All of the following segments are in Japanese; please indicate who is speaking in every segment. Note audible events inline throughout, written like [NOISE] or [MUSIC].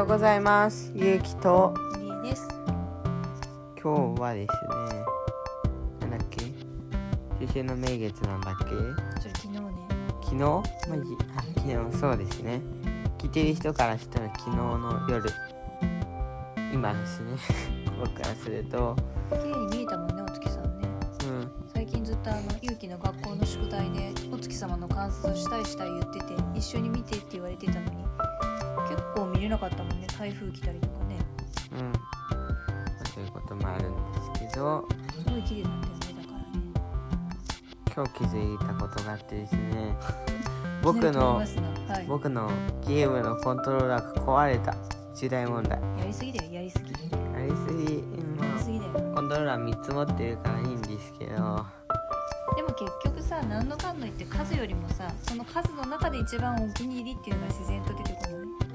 Speaker 1: ようございます。ゆうきと。
Speaker 2: です。
Speaker 1: 今日はですねなんだっけ？先週の名月なんだっけ？
Speaker 2: それ昨日ね。
Speaker 1: 昨日？マジあ昨日。そうですね。聞いてる人からしたら昨日の夜。今ですね。[LAUGHS] 僕からすると。
Speaker 2: 綺麗に見えたもんね、お月さんね。
Speaker 1: うん。
Speaker 2: 最近ずっとあの勇気の学校の宿題でお月様の観察したいしたい言ってて一緒に見てって言われてたのに結構見れなかったもんね。台風来たりとかね。
Speaker 1: うんまあそういうこともあるんですけど
Speaker 2: すごい綺麗なんだよね。だからね。
Speaker 1: 今日気づいたことがあってですね [LAUGHS] 僕の
Speaker 2: はい。
Speaker 1: 僕のゲームのコントローラーが壊れた重大問題
Speaker 2: やりすぎだよ。やりすぎ。や
Speaker 1: やりすぎま
Speaker 2: りすぎだよ。
Speaker 1: あコントローラー3つ持ってるからいいんですけど
Speaker 2: でも結局さ何のかんの言って数よりもさその数の中で一番お気に入りっていうのが自然と出てこない
Speaker 1: そう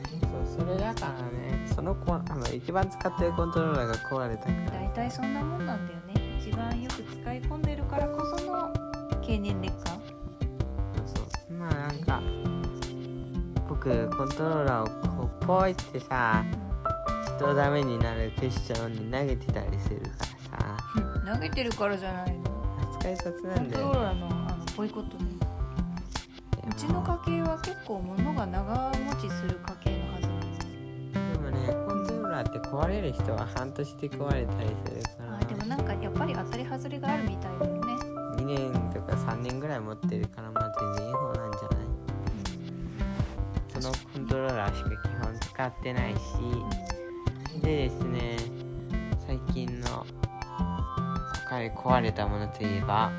Speaker 1: それだからね。その子あの一番使ってるコントローラーが壊れたから。
Speaker 2: 大体そんなもんなんだよね。一番よく使い込んでるからこその経年劣化。
Speaker 1: そう。まあなんか僕コントローラーをこうポイってさ人ダメになるクッションに投げてたりするからさ。[LAUGHS]
Speaker 2: 投げてるからじゃないの。
Speaker 1: 扱い雑
Speaker 2: コ
Speaker 1: なんだよ。
Speaker 2: ントローラーのあのボイコットねうちの家系は結構物が長持ちする
Speaker 1: 壊れる人は半年で壊れたりするから。
Speaker 2: あでもなんかやっぱり当たり外れがあるみたいだよね。
Speaker 1: 2年とか3年ぐらい持ってるからまあ全然いい方なんじゃない？そのコントローラーしか基本使ってないし。でですね最近の他に壊れたものといえば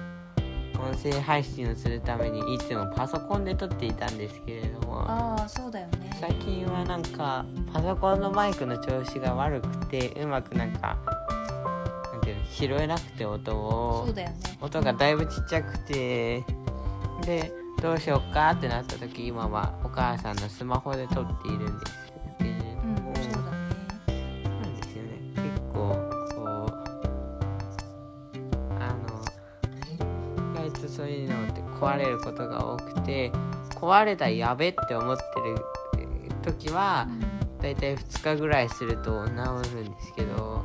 Speaker 1: 音声配信をするためにいつもパソコンで撮っていたんですけれども
Speaker 2: ああそうだよね。
Speaker 1: 最近はなんかパソコンのマイクの調子が悪くてうまくなんかなんていうの拾えなくて音を
Speaker 2: そうだよね。
Speaker 1: 音がだいぶちっちゃくてでどうしよっかってなった時今はお母さんのスマホで撮っているんですとそういうのって壊れることが多くて壊れたらやべって思ってるえー時はだいたい2日ぐらいすると治るんですけど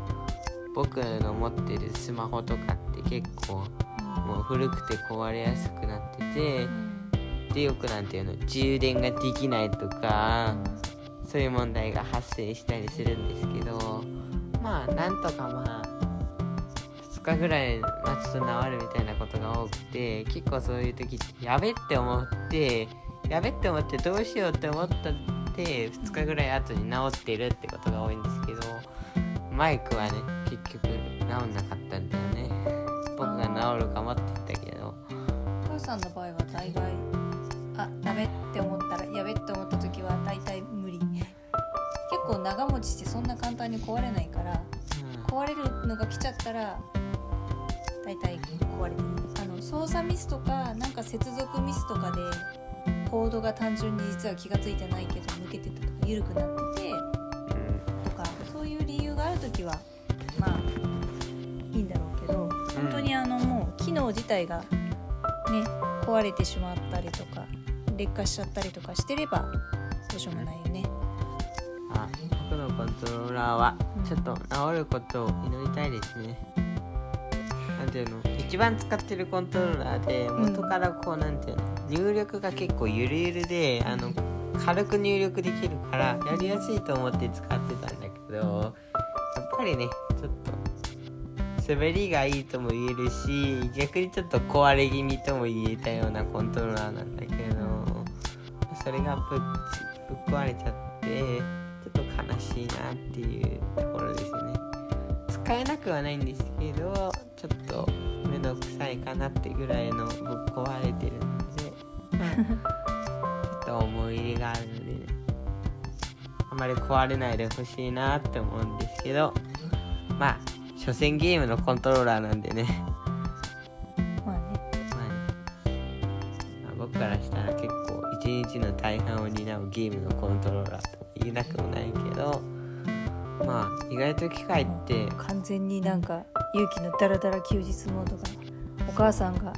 Speaker 1: 僕の持ってるスマホとかって結構もう古くて壊れやすくなっててでよくなんていうの充電ができないとかそういう問題が発生したりするんですけどまあなんとかまあ2日ぐらい待つと治るみたいなことが多くて結構そういう時ってやべって思ってやべって思ってどうしようって思ったって2日ぐらい後に治ってるってことが多いんですけどマイクはね結局治んなかったんだよね。僕が治るかもって言ったけど。
Speaker 2: お母さんの場合は大概あダメって思ったらやべって思った時は大体無理。結構長持ちしてそんな簡単に壊れないから壊れるのが来ちゃったら大体壊れてるあの操作ミスとかなんか接続ミスとかでコードが単純に実は気が付いてないけど抜けてたとか緩くなってて
Speaker 1: うん
Speaker 2: とかそういう理由がある時はまあいいんだろうけど本当にあのもう機能自体がね壊れてしまったりとか劣化しちゃったりとかしてればどうしようもないよね。
Speaker 1: あ僕のコントローラーは
Speaker 2: うん
Speaker 1: ちょっと治ることを祈りたいですね。ていうの？一番使ってるコントローラーで
Speaker 2: うん。
Speaker 1: 元からこうなんていうの？入力が結構ゆるゆるであの軽く入力できるからやりやすいと思って使ってたんだけどやっぱりねちょっと滑りがいいとも言えるし逆にちょっと壊れ気味とも言えたようなコントローラーなんだけどそれがぶっぶっ壊れちゃってちょっと悲しいなっていうところですね使えなくはないんですけどちょっと面倒くさいかなってぐらいのぶっ壊れてるので、まあちょっと思い入れがあるのでねあまり壊れないでほしいなって思うんですけどまあ所詮ゲームのコントローラーなんでね。
Speaker 2: まあね。
Speaker 1: まあ僕からしたら結構一日の大半を担うゲームのコントローラーとも言えなくもないけどまあ意外と機械って
Speaker 2: 完全になんか勇気のダラダラ休日モードがお母さんが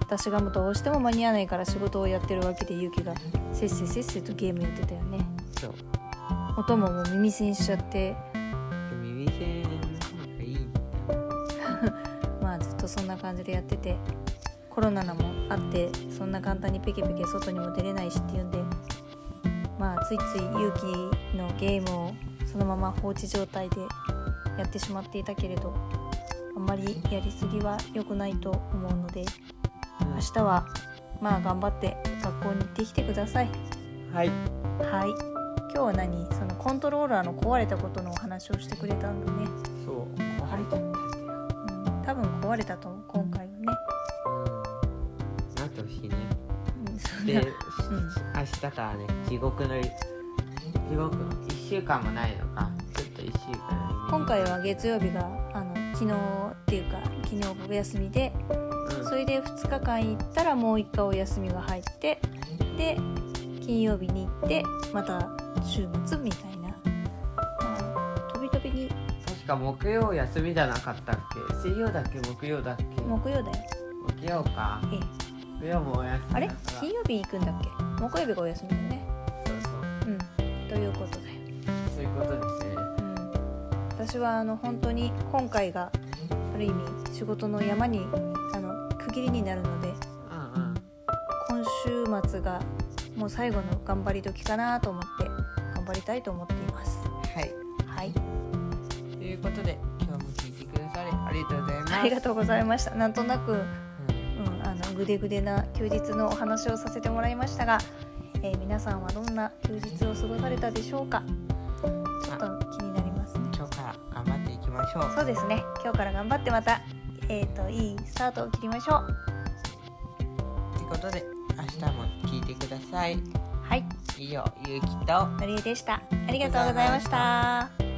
Speaker 2: 私がもうどうしても間に合わないから仕事をやってるわけで勇気がせっせせっせとゲームやってたよね。
Speaker 1: そう。
Speaker 2: お供も耳栓しちゃって。
Speaker 1: 耳栓がいい [LAUGHS]
Speaker 2: まあずっとそんな感じでやっててコロナのもあってそんな簡単にペケペケ外にも出れないしっていうんでまあついつい勇気のゲームをそのまま放置状態でやってしまっていたけれどあんまりやりすぎは良くないと思うので明日はまあ頑張って学校に行ってきてください。
Speaker 1: はい。
Speaker 2: はい。今日は何？そのコントローラーの壊れたことのお話をしてくれたんだね。
Speaker 1: そう。壊れた。んだよ
Speaker 2: うん。多分壊れたと思う今回はね。
Speaker 1: うん。なってほしいね。
Speaker 2: うんそん
Speaker 1: で、
Speaker 2: な
Speaker 1: 明日からね地獄の地獄の1週間もないのかちょっと1週間
Speaker 2: 今回は月曜日があの昨日っていうか昨日お休みで
Speaker 1: うん。
Speaker 2: それで2日間行ったらもう1回お休みが入ってで金曜日に行ってまた週末みたいな、まあ、飛び飛びに。
Speaker 1: 確か木曜休みじゃなかったっけ？水曜だっけ？木曜だっけ？
Speaker 2: 木曜だよ。
Speaker 1: 木曜か。
Speaker 2: ええ。
Speaker 1: 木曜もお休み
Speaker 2: あれ？金曜日行くんだっけ？木曜日がお休みだよね。
Speaker 1: そうそう。
Speaker 2: うん。ということだよ
Speaker 1: ことですね。
Speaker 2: うん、私はあの本当に今回がある意味仕事の山にあの区切りになるので
Speaker 1: うんうん
Speaker 2: 今週末がもう最後の頑張り時かなと思って頑張りたいと思っています。
Speaker 1: はい。
Speaker 2: はい。
Speaker 1: ということで今日も聞いてくださりありがとうございます。
Speaker 2: ありがとうございました。なんとなく、
Speaker 1: うん。
Speaker 2: うん、あのグデグデな休日のお話をさせてもらいましたが、えー皆さんはどんな休日を過ごされたでしょうかちょっと気になりますね。
Speaker 1: 今日から頑張っていきましょう。
Speaker 2: そうですね。今日から頑張ってまたえっ、といいスタートを切りましょう。
Speaker 1: ということで明日も聞いてください。
Speaker 2: はい。
Speaker 1: 以上ゆうきと
Speaker 2: のりえでした。ありがとうございました